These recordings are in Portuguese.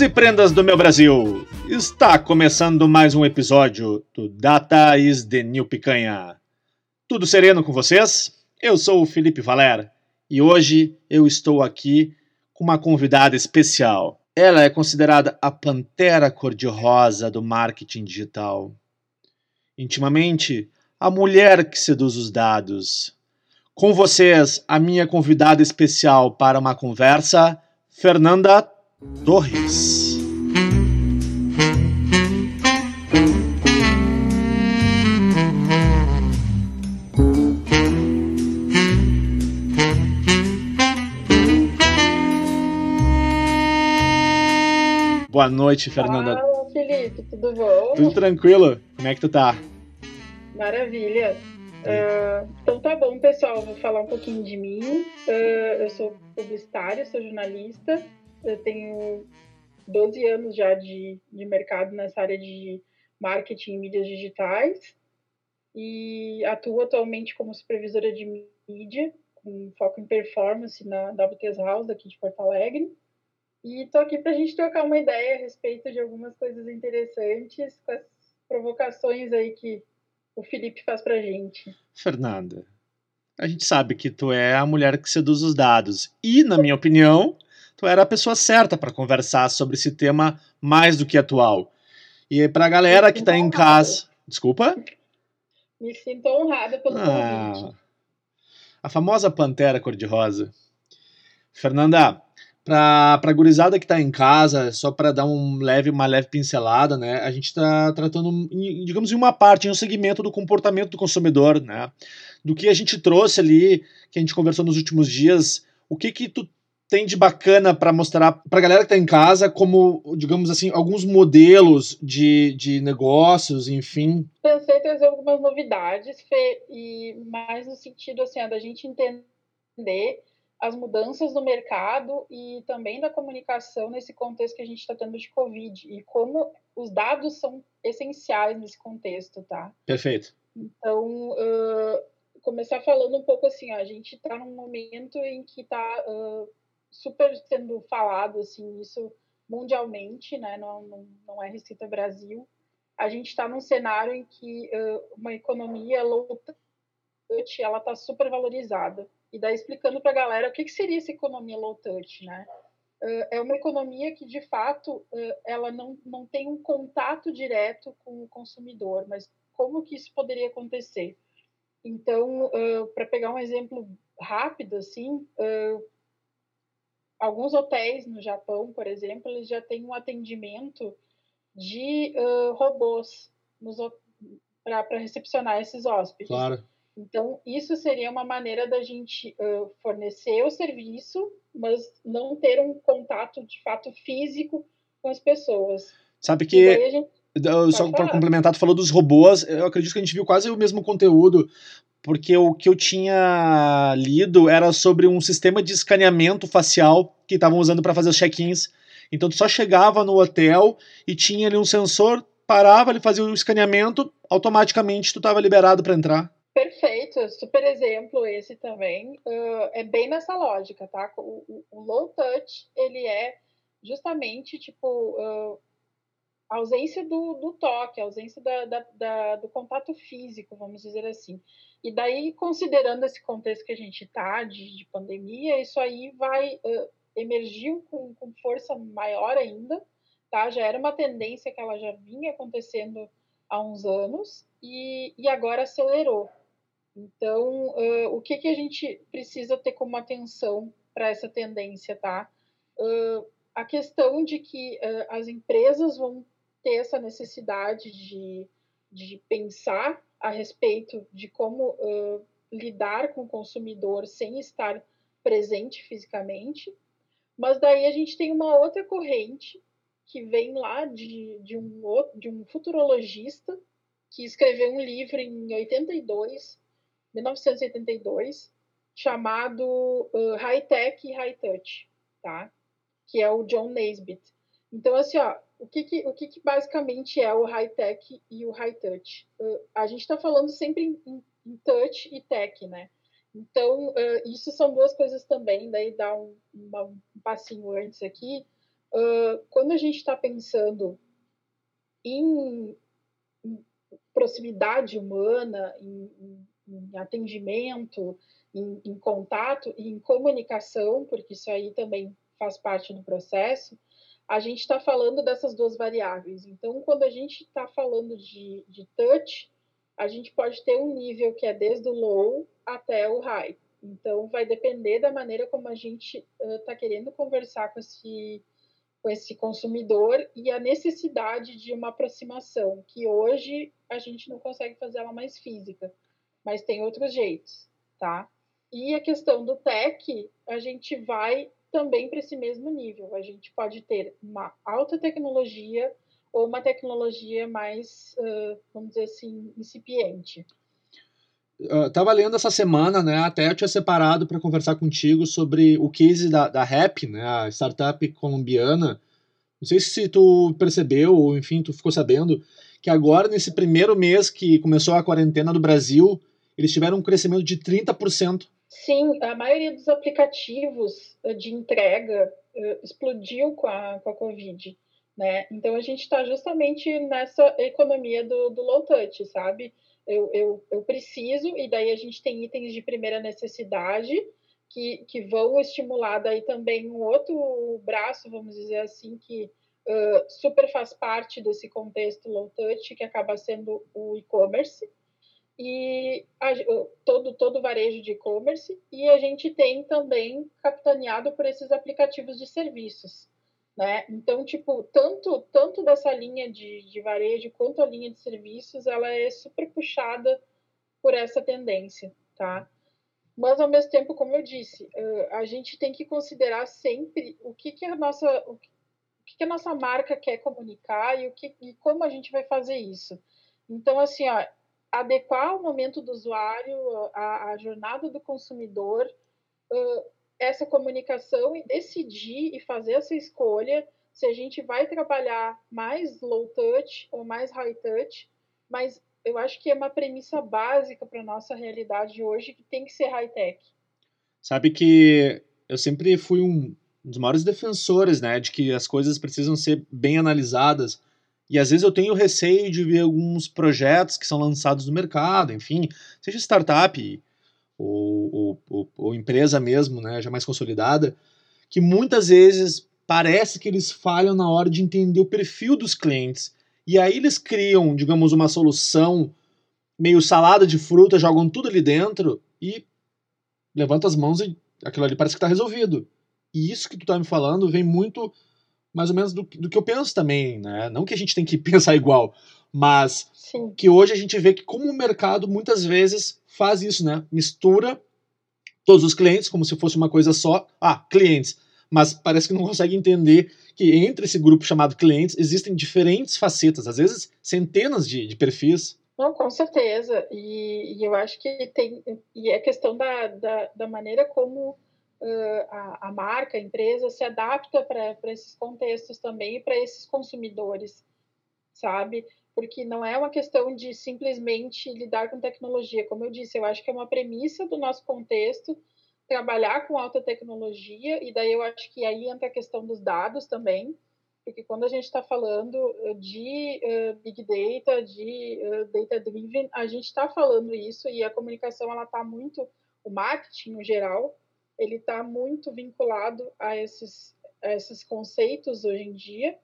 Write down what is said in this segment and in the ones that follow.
E prendas do meu Brasil! Está começando mais um episódio do Data is the New Picanha. Tudo sereno com vocês? Eu sou o Felipe Valer e hoje eu estou aqui com uma convidada especial. Ela é considerada a pantera cor-de-rosa do marketing digital. Intimamente, a mulher que seduz os dados. Com vocês, a minha convidada especial para uma conversa, Fernanda Torres. Boa noite, Fernanda. Fala, Felipe, tudo bom? Tudo tranquilo? Como é que tu tá? Maravilha. Uh, então tá bom, pessoal. Vou falar um pouquinho de mim. Uh, eu sou publicitária, sou jornalista. Eu tenho 12 anos já de, de mercado nessa área de marketing e mídias digitais. E atuo atualmente como supervisora de mídia, com foco em performance na WTS House aqui de Porto Alegre. E tô aqui para a gente trocar uma ideia a respeito de algumas coisas interessantes com as provocações aí que o Felipe faz pra gente. Fernanda, a gente sabe que tu é a mulher que seduz os dados. E, na minha opinião, tu era a pessoa certa para conversar sobre esse tema mais do que atual. E para a galera que está em casa. Desculpa? Me sinto honrada pelo ah, convite. A famosa pantera cor-de-rosa. Fernanda, para a gurizada que está em casa, só para dar um leve, uma leve pincelada, né? A gente está tratando, digamos, em uma parte, em um segmento do comportamento do consumidor, né? Do que a gente trouxe ali, que a gente conversou nos últimos dias, o que que tu tem de bacana para mostrar para a galera que está em casa como, digamos assim, alguns modelos de, de negócios, enfim? Pensei trazer algumas novidades, Fê, e mais no sentido assim, da gente entender as mudanças no mercado e também da comunicação nesse contexto que a gente está tendo de Covid e como os dados são essenciais nesse contexto, tá? Perfeito. Então, uh, começar falando um pouco assim, ó, a gente está num momento em que está uh, super sendo falado, assim, isso mundialmente, né, não, não, não é restrito ao Brasil. A gente está num cenário em que uh, uma economia low touch, ela está super valorizada e daí explicando para a galera o que, que seria essa economia low touch, né? é uma economia que, de fato, ela não, não tem um contato direto com o consumidor, mas como que isso poderia acontecer? Então, para pegar um exemplo rápido, assim, alguns hotéis no Japão, por exemplo, eles já têm um atendimento de robôs para recepcionar esses hóspedes. Claro. Então, isso seria uma maneira da gente uh, fornecer o serviço, mas não ter um contato de fato físico com as pessoas. Sabe que. Só para complementar, tu falou dos robôs, eu acredito que a gente viu quase o mesmo conteúdo, porque o que eu tinha lido era sobre um sistema de escaneamento facial que estavam usando para fazer os check-ins. Então tu só chegava no hotel e tinha ali um sensor, parava, ele fazia o escaneamento, automaticamente tu estava liberado para entrar. Perfeito, super exemplo esse também. Uh, é bem nessa lógica, tá? O, o, o, low touch, ele é justamente, tipo, uh, a ausência do, do toque, a ausência da, da, da, do contato físico, vamos dizer assim. E daí, considerando esse contexto que a gente está de, de, pandemia, isso aí vai uh, com, com força maior ainda, tá? Já era uma tendência que ela já vinha acontecendo há uns anos e, e agora acelerou. Então, uh, o que, que a gente precisa ter como atenção para essa tendência, tá? Uh, a questão de que uh, as empresas vão ter essa necessidade de, de pensar a respeito de como lidar com o consumidor sem estar presente fisicamente, mas daí a gente tem uma outra corrente que vem lá de, de, um, de um futurologista que escreveu um livro em 82 1982, chamado uh, High Tech e High Touch, tá? Que é o John Naisbitt. Então, assim, ó, o que, que o que, que, basicamente é o High Tech e o High Touch? Uh, a gente está falando sempre em, em, touch e tech, né? Então, uh, isso são duas coisas também, daí dá um, uma, um passinho antes aqui, uh, quando a gente está pensando em, em, proximidade humana, em, em atendimento, em, em, contato e em comunicação, porque isso aí também faz parte do processo, a gente está falando dessas duas variáveis. Então, quando a gente está falando de, de touch, a gente pode ter um nível que é desde o low até o high. Então, vai depender da maneira como a gente está uh, querendo conversar com esse, com esse consumidor e a necessidade de uma aproximação, que hoje a gente não consegue fazer ela mais física, mas tem outros jeitos, tá? E a questão do tech, a gente vai também para esse mesmo nível. A gente pode ter uma alta tecnologia ou uma tecnologia mais, vamos dizer assim, incipiente. Estava lendo essa semana, né? Até eu tinha separado para conversar contigo sobre o case da, da Rap, né? A startup colombiana. Não sei se tu percebeu, ou enfim, tu ficou sabendo, que agora, nesse primeiro mês que começou a quarentena do Brasil, eles tiveram um crescimento de 30%. Sim, a maioria dos aplicativos eh, de entrega uh, explodiu com a, com a Covid, né? Então a gente está justamente nessa economia do, do low touch, sabe? Eu, eu, eu preciso, e daí a gente tem itens de primeira necessidade que, que vão estimular daí também um outro braço, vamos dizer assim, que uh, super faz parte desse contexto low touch, que acaba sendo o e-commerce, e a, todo todo varejo de e-commerce e a gente tem também capitaneado por esses aplicativos de serviços, né? Então tipo tanto tanto dessa linha de, de varejo quanto a linha de serviços ela é super puxada por essa tendência, tá? Mas ao mesmo tempo, como eu disse, a gente tem que considerar sempre o que que a nossa o que, a nossa marca quer comunicar e o que e como a gente vai fazer isso. Então assim, ó, adequar o momento do usuário, a, a jornada do consumidor, uh, essa comunicação e decidir e fazer essa escolha se a gente vai trabalhar mais low touch ou mais high touch, mas eu acho que é uma premissa básica para nossa realidade hoje que tem que ser high tech. Sabe que eu sempre fui um dos maiores defensores, né, de que as coisas precisam ser bem analisadas e às vezes eu tenho receio de ver alguns projetos que são lançados no mercado, enfim, seja startup ou, ou, ou, ou empresa mesmo, né, já mais consolidada, que muitas vezes parece que eles falham na hora de entender o perfil dos clientes. E aí eles criam, digamos, uma solução meio salada de fruta, jogam tudo ali dentro e levantam as mãos e aquilo ali parece que está resolvido. E isso que tu está me falando vem muito mais ou menos do, do que eu penso também, né? Não que a gente tem que pensar igual, mas Sim. que hoje a gente vê que como o mercado muitas vezes faz isso, né? Mistura todos os clientes como se fosse uma coisa só. Ah, clientes. Mas parece que não consegue entender que entre esse grupo chamado clientes existem diferentes facetas, às vezes centenas de, de perfis. Não, com certeza. E, e, eu acho que tem. E é questão da, da, da maneira como a, a, marca, a empresa se adapta para esses contextos também e para esses consumidores, sabe? Porque não é uma questão de simplesmente lidar com tecnologia. Como eu disse, eu acho que é uma premissa do nosso contexto trabalhar com alta tecnologia, e daí eu acho que aí entra a questão dos dados também, porque quando a gente está falando de uh, big data, de uh, data driven, a gente está falando isso e a comunicação ela está muito, o marketing no geral, ele está muito vinculado a esses, a esses conceitos hoje em dia,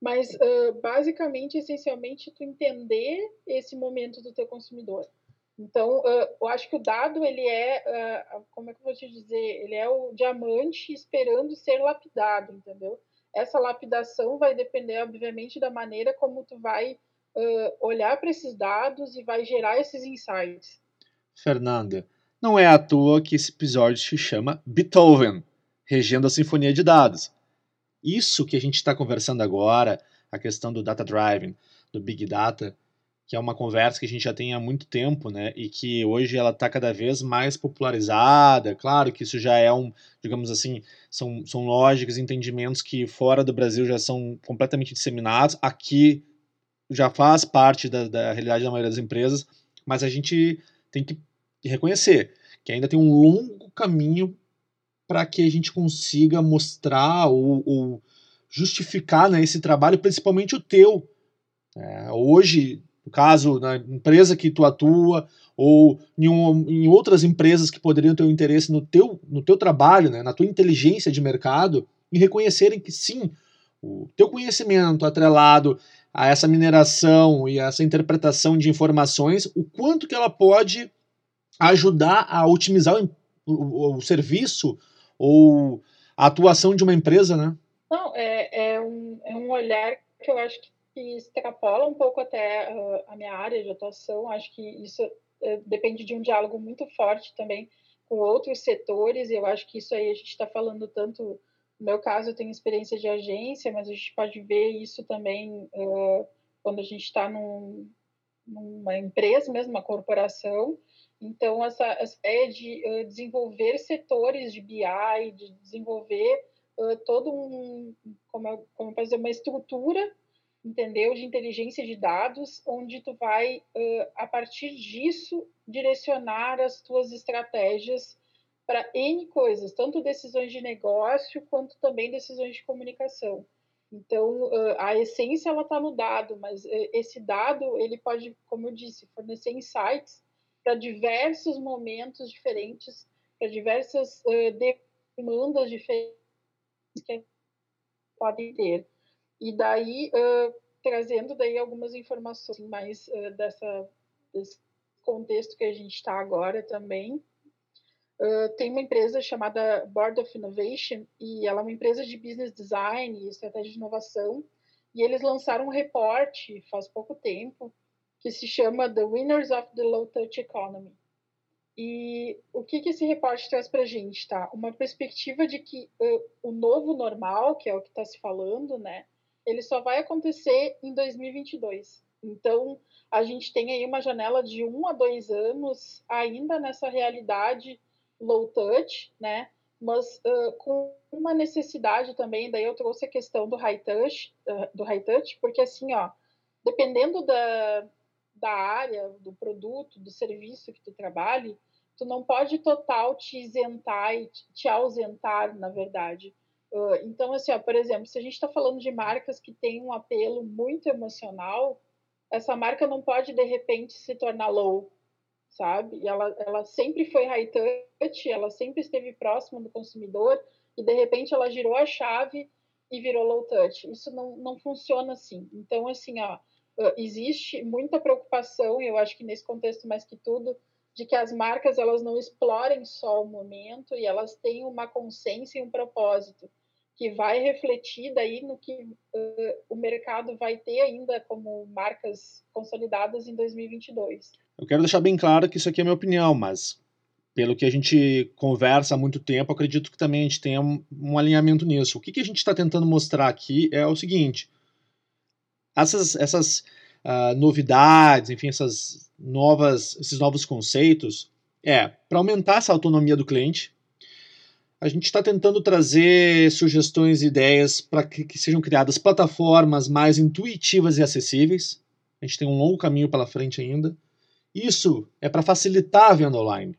mas uh, basicamente, essencialmente, tu entender esse momento do teu consumidor. Então, uh, eu acho que o dado, ele é, uh, como é que eu vou te dizer, ele é o diamante esperando ser lapidado, entendeu? Essa lapidação vai depender, obviamente, da maneira como tu vai olhar para esses dados e vai gerar esses insights. Fernanda, não é à toa que esse episódio se chama Beethoven, regendo a sinfonia de dados. Isso que a gente está conversando agora, a questão do data driving, do big data, que é uma conversa que a gente já tem há muito tempo, né? E que hoje ela está cada vez mais popularizada. Claro que isso já é um, digamos assim, são, são lógicas, entendimentos que fora do Brasil já são completamente disseminados. Aqui já faz parte da, da realidade da maioria das empresas, mas a gente tem que e reconhecer que ainda tem um longo caminho para que a gente consiga mostrar ou, ou justificar né, esse trabalho, principalmente o teu. É, hoje, no caso, na empresa que tu atua, ou em, um, em, outras empresas que poderiam ter um interesse no teu, no teu trabalho, né, na tua inteligência de mercado, e reconhecerem que sim, o teu conhecimento atrelado a essa mineração e essa interpretação de informações, o quanto que ela pode ajudar a otimizar o, o, o serviço ou a atuação de uma empresa, né? Não, é, é, um, é um olhar que eu acho que extrapola um pouco até uh, a minha área de atuação. Acho que isso uh, depende de um diálogo muito forte também com outros setores. E eu acho que isso aí a gente está falando tanto. No meu caso, eu tenho experiência de agência, mas a gente pode ver isso também uh, quando a gente está num, numa empresa mesmo, uma corporação. Então, essa, essa ideia de uh, desenvolver setores de BI, de desenvolver uh, todo um, como, como dizer, uma estrutura, entendeu, de inteligência de dados, onde tu vai, uh, a partir disso, direcionar as tuas estratégias para N coisas, tanto decisões de negócio, quanto também decisões de comunicação. Então, a essência, ela está no dado, mas esse dado, ele pode, como eu disse, fornecer insights para diversos momentos diferentes, para diversas uh, demandas diferentes que podem ter. E daí, uh, trazendo daí algumas informações mais uh, dessa, desse contexto que a gente está agora também, Uh, tem uma empresa chamada Board of Innovation e ela é uma empresa de business design e estratégia de inovação e eles lançaram um reporte faz pouco tempo que se chama The Winners of the Low Touch Economy. E o que, que esse reporte traz para a gente, tá? Uma perspectiva de que uh, o novo normal, que é o que está se falando, né? Ele só vai acontecer em 2022. Então, a gente tem aí uma janela de um a dois anos ainda nessa realidade low touch, né? Mas uh, com uma necessidade também, daí eu trouxe a questão do high touch, uh, do high touch, porque assim, ó, dependendo da, da área, do produto, do serviço que tu trabalhe, tu não pode total te isentar e te ausentar, na verdade. Uh, então, assim, ó, por exemplo, se a gente está falando de marcas que têm um apelo muito emocional, essa marca não pode, de repente, se tornar low, sabe? E ela, ela sempre foi high touch, ela sempre esteve próxima do consumidor, e, de repente, ela girou a chave e virou low touch. Isso não, não funciona assim. Então, assim, ó, existe muita preocupação, eu acho que nesse contexto mais que tudo, de que as marcas elas não explorem só o momento e elas tenham uma consciência e um propósito que vai refletir daí no que uh, o mercado vai ter ainda como marcas consolidadas em 2022. Eu quero deixar bem claro que isso aqui é minha opinião, mas pelo que a gente conversa há muito tempo, acredito que também a gente tenha um, um alinhamento nisso. O que, que a gente está tentando mostrar aqui é o seguinte: essas, essas uh, novidades, enfim, essas novas, esses novos conceitos, é para aumentar essa autonomia do cliente. A gente está tentando trazer sugestões e ideias para que, que sejam criadas plataformas mais intuitivas e acessíveis. A gente tem um longo caminho pela frente ainda. Isso é para facilitar a venda online.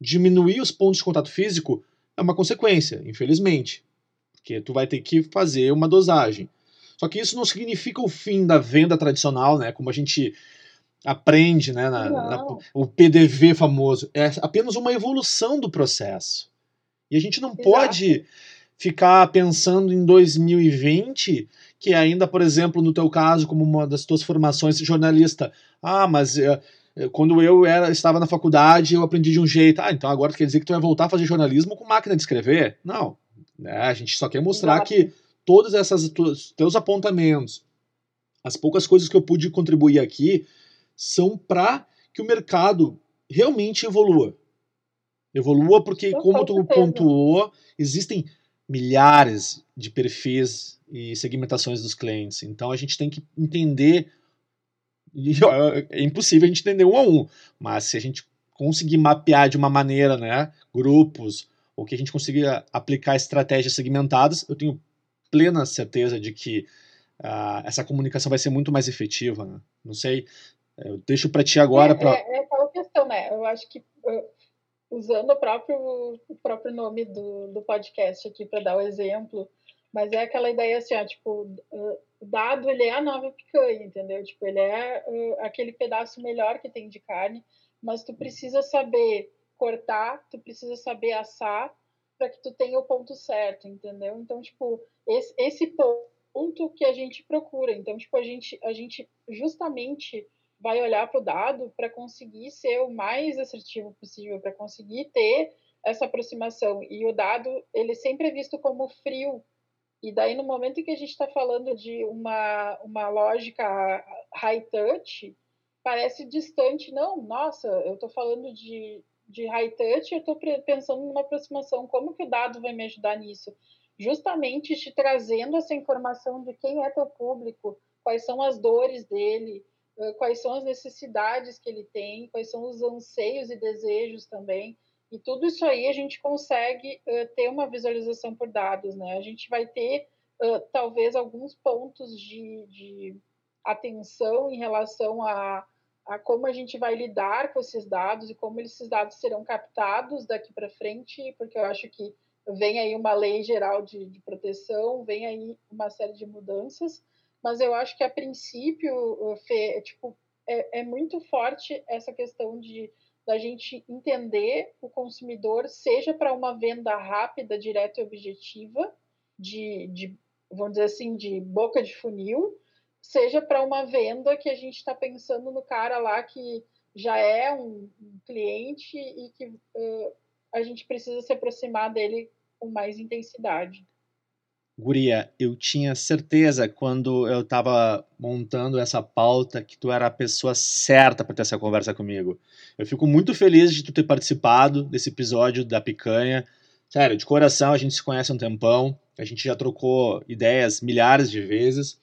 Diminuir os pontos de contato físico é uma consequência, infelizmente, porque tu vai ter que fazer uma dosagem. Só que isso não significa o fim da venda tradicional, né? Como a gente aprende, né? Na, na, o PDV famoso. É apenas uma evolução do processo. E a gente não Exato. pode ficar pensando em 2020 que ainda, por exemplo, no teu caso, como uma das tuas formações jornalista, ah, mas uh, quando eu era, estava na faculdade eu aprendi de um jeito, ah, então agora quer dizer que tu vai voltar a fazer jornalismo com máquina de escrever? Não, né? a gente só quer mostrar Exato. que todos esses teus apontamentos, as poucas coisas que eu pude contribuir aqui, são para que o mercado realmente evolua. Evolua porque, como tu pontuou, existem milhares de perfis e segmentações dos clientes. Então a gente tem que entender. É impossível a gente entender um a um, mas se a gente conseguir mapear de uma maneira, né, grupos, ou que a gente consiga aplicar estratégias segmentadas, eu tenho plena certeza de que uh, essa comunicação vai ser muito mais efetiva. Né? Não sei, eu deixo para ti agora. É, pra... é, é aquela questão, né? Eu acho que uh, usando o próprio, o próprio nome do, do podcast aqui para dar o exemplo, Mas é aquela ideia assim, ó, tipo, o dado ele é a nova picanha, entendeu? Tipo, ele é uh, aquele pedaço melhor que tem de carne, mas tu precisa saber cortar, tu precisa saber assar para que tu tenha o ponto certo, entendeu? Então, tipo, esse, esse ponto que a gente procura. Então, tipo, a gente, a gente justamente vai olhar para o dado para conseguir ser o mais assertivo possível, para conseguir ter essa aproximação. E o dado, ele sempre é visto como frio. E daí, no momento que a gente está falando de uma, uma lógica high touch, parece distante. Não, nossa, eu estou falando de, de high touch, eu estou pensando numa aproximação. Como que o dado vai me ajudar nisso? Justamente te trazendo essa informação de quem é teu público, quais são as dores dele, quais são as necessidades que ele tem, quais são os anseios e desejos também. E tudo isso aí a gente consegue uh, ter uma visualização por dados, né? A gente vai ter uh, talvez alguns pontos de, de, atenção em relação a, a como a gente vai lidar com esses dados e como esses dados serão captados daqui para frente, porque eu acho que vem aí uma lei geral de, de proteção, vem aí uma série de mudanças, mas eu acho que a princípio, Fê, é, tipo, é, é muito forte essa questão de da gente entender o consumidor, seja para uma venda rápida, direta e objetiva, de, de, vamos dizer assim, de boca de funil, seja para uma venda que a gente está pensando no cara lá que já é um, cliente e que uh, a gente precisa se aproximar dele com mais intensidade. Guria, eu tinha certeza quando eu estava montando essa pauta que tu era a pessoa certa para ter essa conversa comigo. Eu fico muito feliz de tu ter participado desse episódio da Picanha. Sério, de coração, a gente se conhece há um tempão, a gente já trocou ideias milhares de vezes.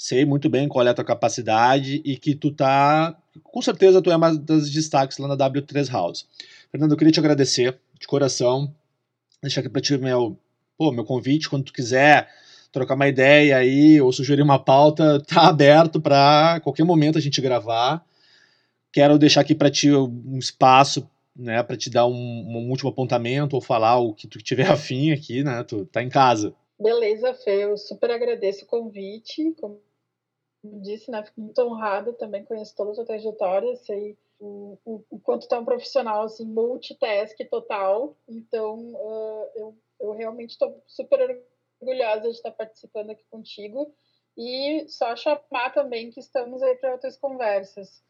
Sei muito bem qual é a tua capacidade e que tu tá, com certeza tu é uma das destaques lá na W3 House. Fernando, eu queria te agradecer de coração, deixar aqui para ti meu pô, meu convite, quando tu quiser trocar uma ideia aí ou sugerir uma pauta, tá aberto para qualquer momento a gente gravar. Quero deixar aqui para ti um espaço, né, para te dar um, um, último apontamento ou falar o que tu tiver afim aqui, né? Tu tá em casa. Beleza, Fê, eu super agradeço o convite. Como disse, né, fico muito honrada, também conheço toda a tua trajetória, sei o, o, o quanto tu é um profissional, assim, multitask total. Então, uh, eu eu realmente estou super orgulhosa de estar participando aqui contigo e só chamar também que estamos aí para outras conversas.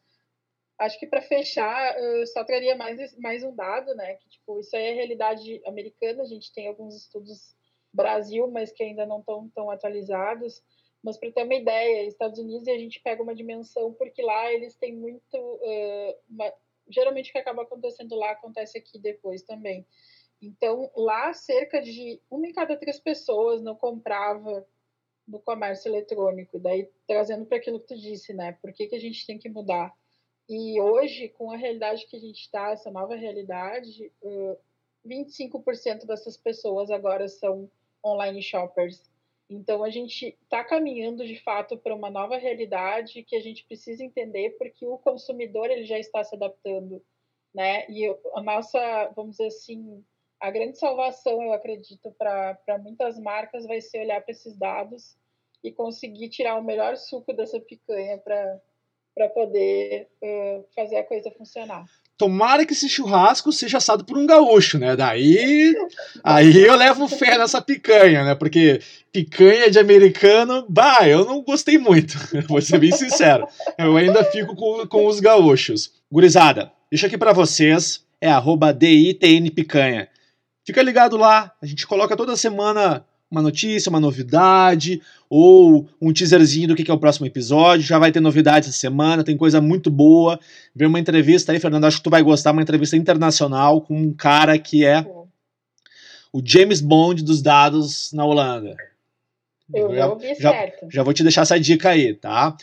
Acho que para fechar, eu só traria mais, mais um dado, né? Que tipo, isso aí é realidade americana, a gente tem alguns estudos Brasil, mas que ainda não estão tão atualizados. Mas para ter uma ideia, Estados Unidos a gente pega uma dimensão porque lá eles têm muito, uh, uma, geralmente o que acaba acontecendo lá acontece aqui depois também. Então, lá, cerca de uma em cada três pessoas não comprava no comércio eletrônico. Daí, trazendo para aquilo que tu disse, né? Por que, que a gente tem que mudar? E hoje, com a realidade que a gente está, essa nova realidade, uh, 25% dessas pessoas agora são online shoppers. Então, a gente está caminhando, de fato, para uma nova realidade que a gente precisa entender, porque o consumidor ele já está se adaptando, né? E a nossa, vamos dizer assim, a grande salvação, eu acredito, para muitas marcas vai ser olhar para esses dados e conseguir tirar o melhor suco dessa picanha para poder uh, fazer a coisa funcionar. Tomara que esse churrasco seja assado por um gaúcho, né? Daí, aí eu levo fé nessa picanha, né? Porque picanha de americano, bah, eu não gostei muito, vou ser bem sincero. Eu ainda fico com, com os gaúchos. Gurizada, deixa aqui para vocês, é arroba DITNPicanha. Fica ligado lá, a gente coloca toda semana uma notícia, uma novidade, ou um teaserzinho do que é o próximo episódio. Já vai ter novidades essa semana, tem coisa muito boa. Vem uma entrevista aí, Fernando, acho que tu vai gostar, uma entrevista internacional com um cara que é o James Bond dos dados na Holanda. Eu já, já, já vou te deixar essa dica aí, tá?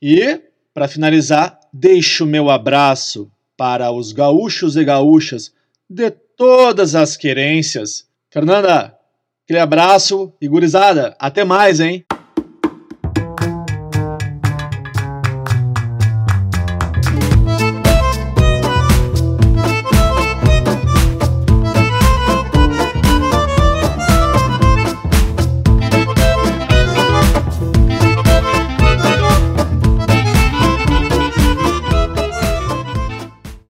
E, para finalizar, deixo o meu abraço para os gaúchos e gaúchas de todas as querências. Fernanda, aquele abraço e gurizada, até mais, hein?